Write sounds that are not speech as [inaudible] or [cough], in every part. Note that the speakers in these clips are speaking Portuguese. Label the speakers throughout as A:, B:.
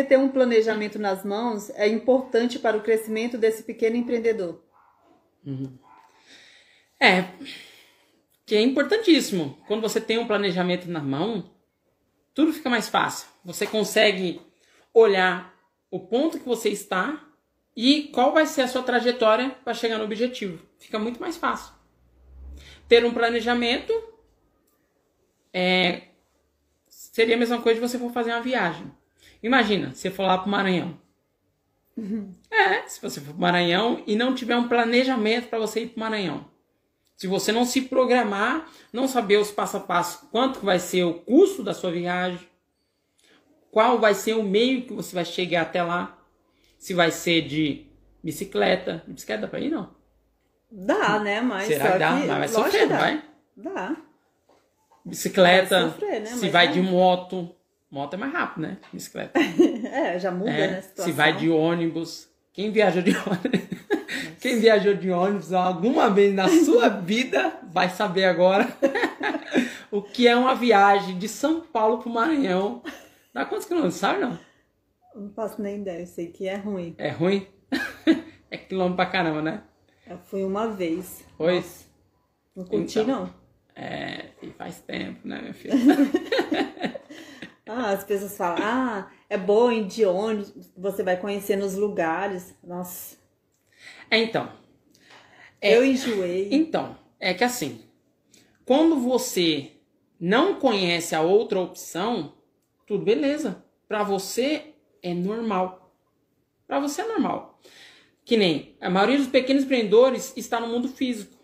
A: ter um planejamento nas mãos é importante para o crescimento desse pequeno empreendedor?
B: Uhum. É, que é importantíssimo. Quando você tem um planejamento na mão, tudo fica mais fácil. Você consegue olhar o ponto que você está e qual vai ser a sua trajetória para chegar no objetivo. Fica muito mais fácil. Ter um planejamento é, seria a mesma coisa de você for fazer uma viagem. Imagina, você for lá para o Maranhão. Uhum. É, se você for para o Maranhão e não tiver um planejamento para você ir para o Maranhão. Se você não se programar, não saber os passo a passo, quanto vai ser o custo da sua viagem, qual vai ser o meio que você vai chegar até lá, se vai ser de bicicleta. Bicicleta dá pra ir, não?
A: Dá, né? Mas
B: Será que dá? Que, vai sofrer,
A: dá.
B: vai?
A: Dá.
B: Bicicleta, vai sofrer, né? se vai, vai de moto. Moto é mais rápido, né? Bicicleta. [laughs]
A: é, já muda, é, né?
B: Se vai de ônibus. Quem viaja de [laughs] ônibus? Quem viajou de ônibus alguma vez na sua [laughs] vida vai saber agora o que é uma viagem de São Paulo para o Maranhão. Dá quantos quilômetros, sabe não?
A: Não faço nem ideia, sei que é ruim.
B: É ruim? é quilômetro pra caramba, né?
A: Eu fui uma vez.
B: Foi?
A: Não curti, então, não.
B: É, e faz tempo, né, minha filha?
A: Ah, as pessoas falam, ah, é bom ir de ônibus, você vai conhecendo os lugares. Nossa.
B: É, então. É,
A: eu enjoei.
B: Então, é que assim, quando você não conhece a outra opção, tudo beleza. Para você é normal. Para você é normal. Que nem a maioria dos pequenos empreendedores está no mundo físico.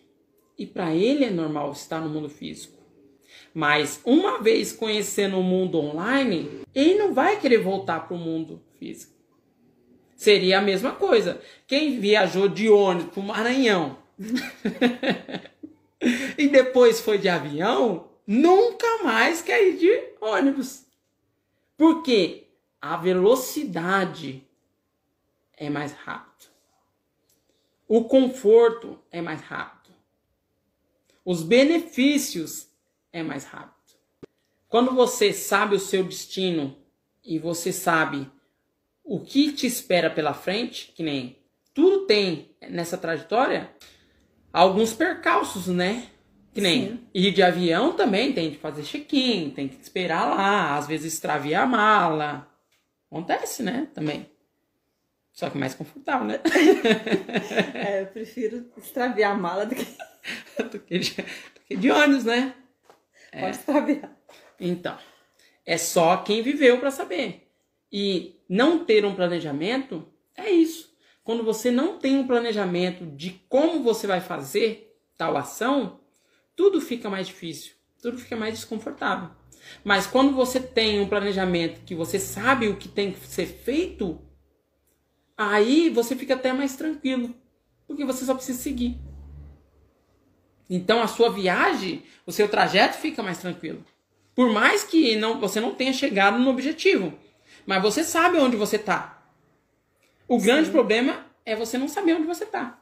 B: E para ele é normal estar no mundo físico. Mas uma vez conhecendo o mundo online, ele não vai querer voltar para o mundo físico. Seria a mesma coisa. Quem viajou de ônibus para o Maranhão [laughs] e depois foi de avião, nunca mais quer ir de ônibus. Porque a velocidade é mais rápido. O conforto é mais rápido. Os benefícios é mais rápido. Quando você sabe o seu destino e você sabe o que te espera pela frente, que nem tudo tem nessa trajetória, alguns percalços, né? Que nem Sim. ir de avião também tem que fazer check-in, tem que esperar lá, às vezes extravia a mala. Acontece, né? Também. Só que mais confortável, né? [laughs]
A: é, eu prefiro extraviar a mala do que... [laughs]
B: do, que de, do que de ônibus, né?
A: Pode é. extraviar.
B: Então, é só quem viveu para saber. E não ter um planejamento é isso. Quando você não tem um planejamento de como você vai fazer tal ação, tudo fica mais difícil, tudo fica mais desconfortável. Mas quando você tem um planejamento que você sabe o que tem que ser feito, aí você fica até mais tranquilo, porque você só precisa seguir. Então a sua viagem, o seu trajeto fica mais tranquilo. Por mais que não, você não tenha chegado no objetivo, mas você sabe onde você está. O Sim. grande problema é você não saber onde você está.